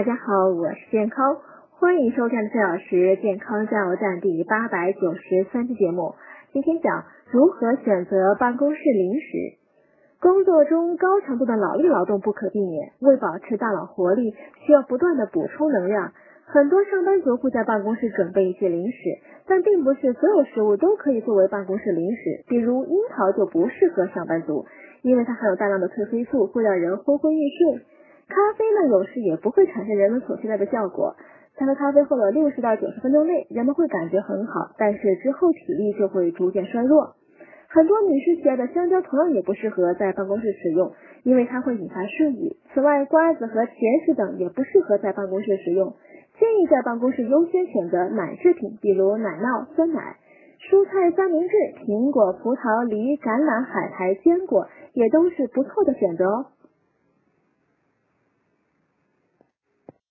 大家好，我是健康，欢迎收看四小时健康加油站第八百九十三期节目。今天讲如何选择办公室零食。工作中高强度的脑力劳动不可避免，为保持大脑活力，需要不断的补充能量。很多上班族会在办公室准备一些零食，但并不是所有食物都可以作为办公室零食。比如樱桃就不适合上班族，因为它含有大量的褪黑素，会让人昏昏欲睡。咖啡呢，有时也不会产生人们所期待的效果。在喝咖啡后的六十到九十分钟内，人们会感觉很好，但是之后体力就会逐渐衰弱。很多女士喜爱的香蕉同样也不适合在办公室使用，因为它会引发睡意。此外，瓜子和甜食等也不适合在办公室使用。建议在办公室优先选择奶制品，比如奶酪、酸奶、蔬菜三明治、苹果、葡萄、梨、橄榄、海苔、坚果，也都是不错的选择哦。